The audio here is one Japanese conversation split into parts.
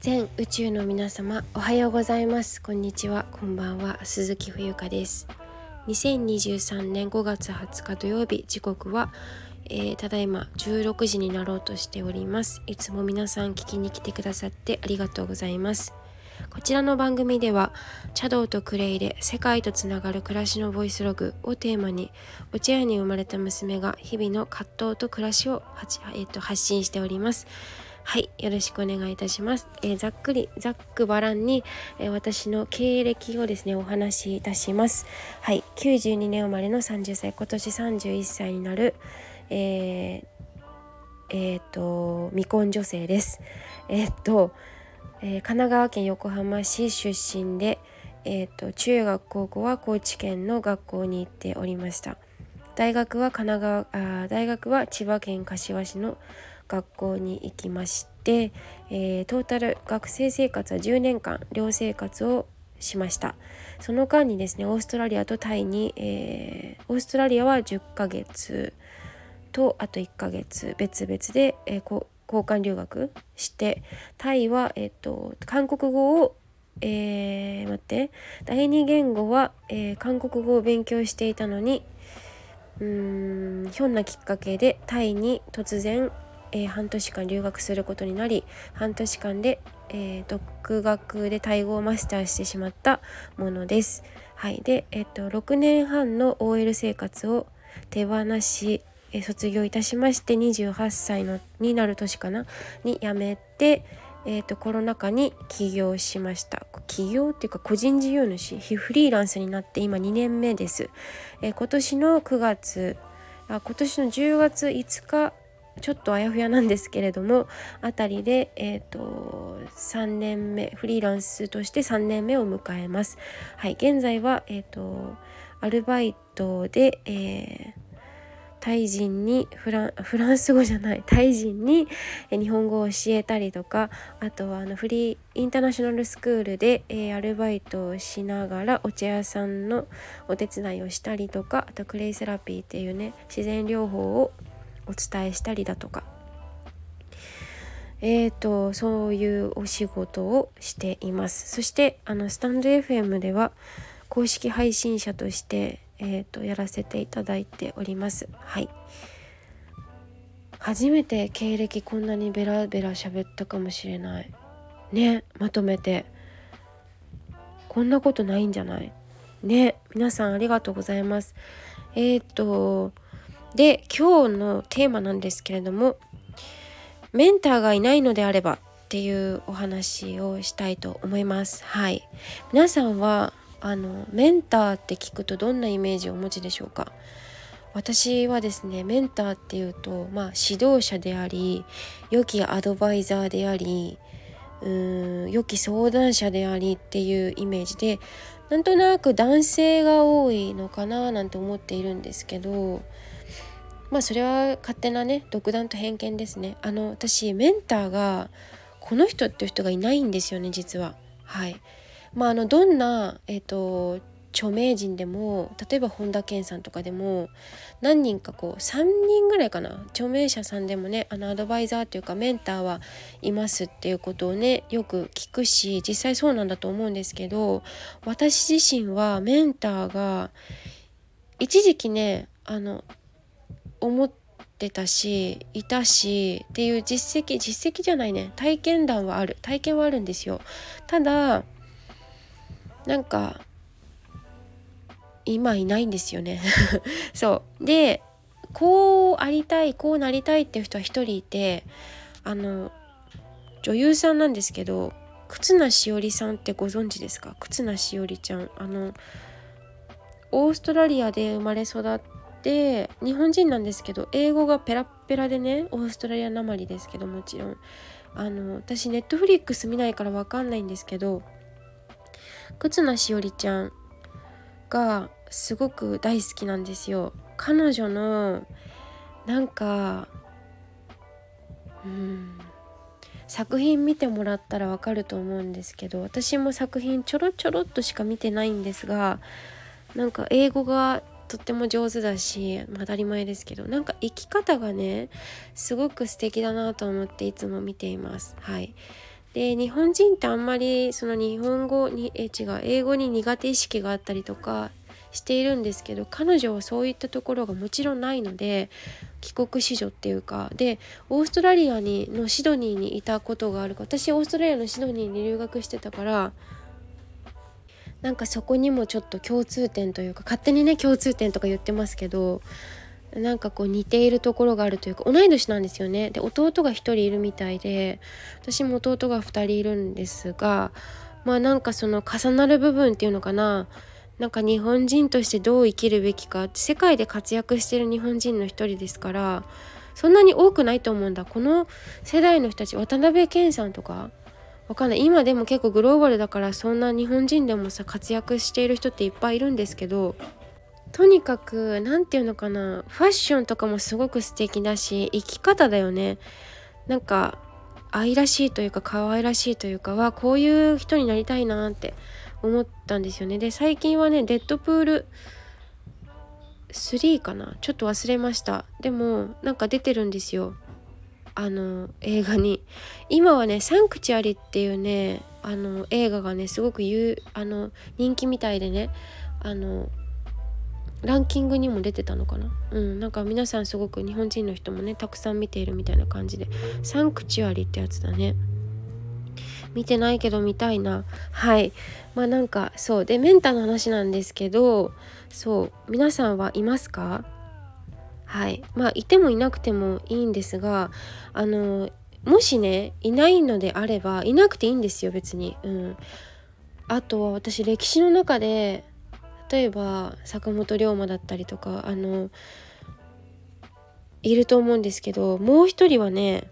全宇宙の皆様おはようございます。こんにちは。こんばんは。鈴木冬香です。2023年5月20日土曜日時刻は、えー、ただいま16時になろうとしております。いつも皆さん聞きに来てくださってありがとうございます。こちらの番組では茶道とクレイで世界とつながる暮らしのボイスログをテーマにお茶屋に生まれた娘が日々の葛藤と暮らしを、えー、と発信しております。はいよろしくお願いいたします、えー、ざっくりざっくばらんに、えー、私の経歴をですねお話しいたします。はい92年生まれの30歳今年31歳になるえー、えー、と未婚女性です。えっと、え神奈川県横浜市出身でえーと、中学高校は高知県の学校に行っておりました。大学は神奈川あ大学は千葉県柏市の学校に行きまして、えー、トータル学生生活は10年間寮生活をしました。その間にですねオーストラリアとタイに、えー、オーストラリアは10ヶ月とあと1ヶ月別々で、えー、交換留学してタイは、えーと、韓国語をえー、待って第二言語は、えー、韓国語を勉強していたのにうーんひょんなきっかけでタイに突然えー、半年間留学することになり半年間で、えー、独学でタイ語をマスターしてしまったものです。はい、で、えっと、6年半の OL 生活を手放し、え卒業いたしまして28歳のになる年かな？に辞めて、えーと、コロナ禍に起業しました。起業っていうか個人事業主フリーランスになって今2年目です、えー、今年の9月あ今年の10月5日ちょっとあやふやなんですけれどもあたりで、えーと、3年目フリーランスとして3年目を迎えます。はい、現在は、えーと、アルバイトで、えー、タイ人にフラフランス語じゃないタイ人に日本語を教えたりとかあとはあのフリーインターナショナルスクールで、えー、アルバイトをしながらお茶屋さんのお手伝いをしたりとかあとクレイセラピーっていうね自然療法をお伝えしたりだとか。えーと、そういうお仕事をしています。そしてあのスタンド FM では公式配信者として、えーと、やらせていただいております。はい。初めて経歴こんなにベラベラ喋ったかもしれない。ねまとめて。こんなことないんじゃない？ね皆さんありがとうございます。えっ、ー、とで今日のテーマなんですけれどもメンターがいないのであればっていうお話をしたいと思います。はい。皆さんはあのメンターって聞くとどんなイメージをお持ちでしょうか？私はですねメンターっていうとまあ指導者であり良きアドバイザーでありうーん良き相談者でありっていうイメージでなんとなく男性が多いのかななんて思っているんですけどまあそれは勝手なね独断と偏見ですね。あの私メンターがこの人っていう人がいないんですよね実は。はい。まああのどんなえっ、ー、と著名人でも例えば本田健さんとかでも何人かこう3人ぐらいかな著名者さんでもねあのアドバイザーというかメンターはいますっていうことをねよく聞くし実際そうなんだと思うんですけど私自身はメンターが一時期ねあの思ってたしいたしっていう実績実績じゃないね体験談はある体験はあるんですよ。ただなんか今いないんですよね。そう。でこうありたいこうなりたいっていう人は一人いてあの女優さんなんですけど忽那しおりさんってご存知ですか？忽那しおりちゃん。あのオーストラリアで生まれ育っで日本人なんですけど英語がペラペラでねオーストラリアなまりですけどもちろん。あの私ネットフリックス見ないから分かんないんですけど忽那しおりちゃんがすごく大好きなんですよ彼女のなんかうん作品見てもらったらわかると思うんですけど私も作品ちょろちょろっとしか見てないんですがなんか英語がとっても上手だし、まあ、当たり前ですけどなんか生き方がねすごく素敵だなと思っていつも見ています。はいで日本人ってあんまりその日本語にえ違う英語に苦手意識があったりとかしているんですけど彼女はそういったところがもちろんないので帰国子女っていうかでオーストラリアにのシドニーにいたことがあるか私オーストラリアのシドニーに留学してたからなんかそこにもちょっと共通点というか勝手にね共通点とか言ってますけどなんかこう似ているところがあるというか同い年なんですよね。で弟が1人いるみたいで私も弟が2人いるんですがまあなんかその重なる部分っていうのかな。なんか日本人としてどう生きるべきか世界で活躍してる日本人の一人ですからそんなに多くないと思うんだ。この世代の人たち渡辺謙さんとか。わかんない。今でも結構グローバルだからそんな日本人でもさ活躍している人っていっぱいいるんですけどとにかく何て言うのかな。ファッションとかもすごく素敵だし生き方だよね。なんか愛らしいというか可愛らしいというかはこういう人になりたいなって。思ったんですよね。で最近はねデッドプール3かな？ちょっと忘れました。でもなんか出てるんですよ。あの映画に。今はね「サンクチュアリ」っていうねあの映画がねすごく言うあの人気みたいでねあのランキングにも出てたのかな？うんなんか皆さんすごく日本人の人もねたくさん見ているみたいな感じで「サンクチュアリ」ってやつだね。見てないけど見たいな。はい。まあなんかそう。でメンタの話なんですけどそう。皆さんはいますか？はい。まあいてもいなくてもいいんですがあのもしねいないのであればいなくていいんですよ別に。うん。あとは私歴史の中で例えば坂本龍馬だったりとかあのいると思うんですけどもう一人はね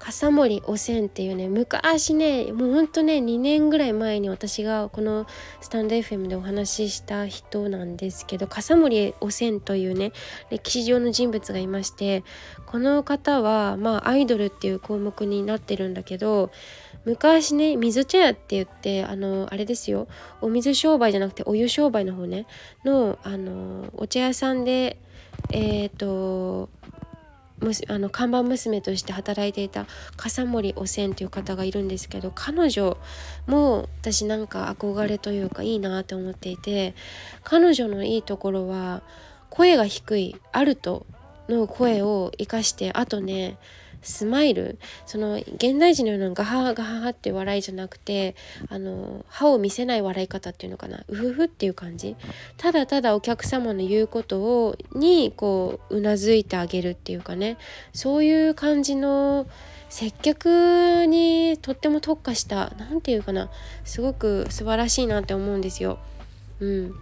笠森おせんっていうね昔ねもうほんとね2年ぐらい前に私がこのスタンド FM でお話しした人なんですけど笠森おせんというね歴史上の人物がいましてこの方はまあアイドルっていう項目になってるんだけど昔ね水茶屋って言ってあのあれですよお水商売じゃなくてお湯商売の方ねのあのお茶屋さんでえっ、ー、とあの看板娘として働いていた笠森汚染という方がいるんですけど彼女も私なんか憧れというかいいなって思っていて彼女のいいところは声が低いアルトの声を生かしてあとねスマイルその現代人のようなガハガハハって笑いじゃなくてあの歯を見せない笑い方っていうのかな。うふふっていう感じ。ただただお客様の言うことをにこううなずいてあげるっていうかね。そういう感じの接客にとっても特化した何て言うかな。すごく素晴らしいなって思うんですよ。うん、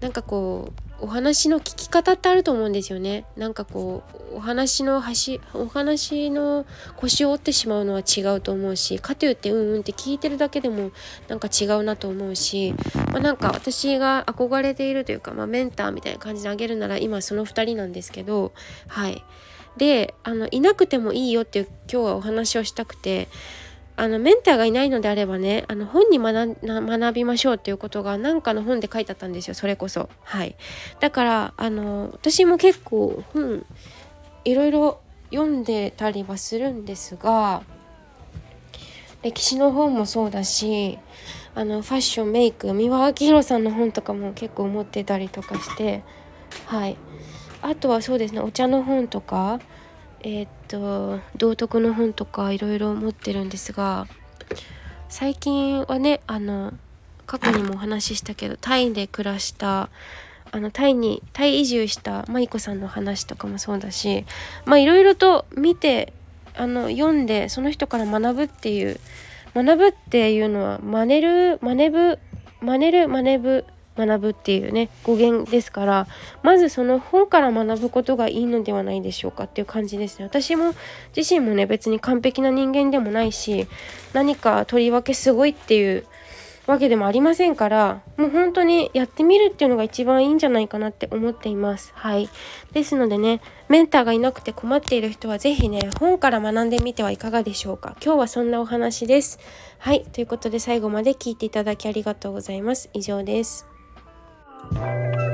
なんかこうお話の聞き方ってあると思うんですよね。なんかこうお話の端お話の腰を折ってしまうのは違うと思うしかといってうんうんって聞いてるだけでもなんか違うなと思うし、まあ、なんか私が憧れているというか、まあ、メンターみたいな感じであげるなら今その2人なんですけどはい。であのいなくてもいいよっていう今日はお話をしたくてあのメンターがいないのであればねあの本に学びましょうっていうことが何かの本で書いてあったんですよそれこそ。はい。だからあの私も結構本いろいろ読んでたりはするんですが歴史の本もそうだしあのファッションメイク三輪明宏さんの本とかも結構持ってたりとかして。はい。あとはそうですねお茶の本とかえー、っと道徳の本とかいろいろ持ってるんですが最近はねあの過去にもお話ししたけどタイで暮らしたあのタイにタイ移住した舞子さんの話とかもそうだしまあいろいろと見てあの読んでその人から学ぶっていう学ぶっていうのは真似る真似ぶ真似る真似ぶ学ぶっていうね語源ですからまずその本から学ぶことがいいのではないでしょうかっていう感じですね。私も自身もね別に完璧な人間でもないし何かとりわけすごいっていうわけでもありませんからもう本当にやってみるっていうのが一番いいんじゃないかなって思っています。はい。ですのでねメンターがいなくて困っている人は是非ね本から学んでみてはいかがでしょうか。今日はそんなお話です。はい。ということで最後まで聞いていただきありがとうございます。以上です。Música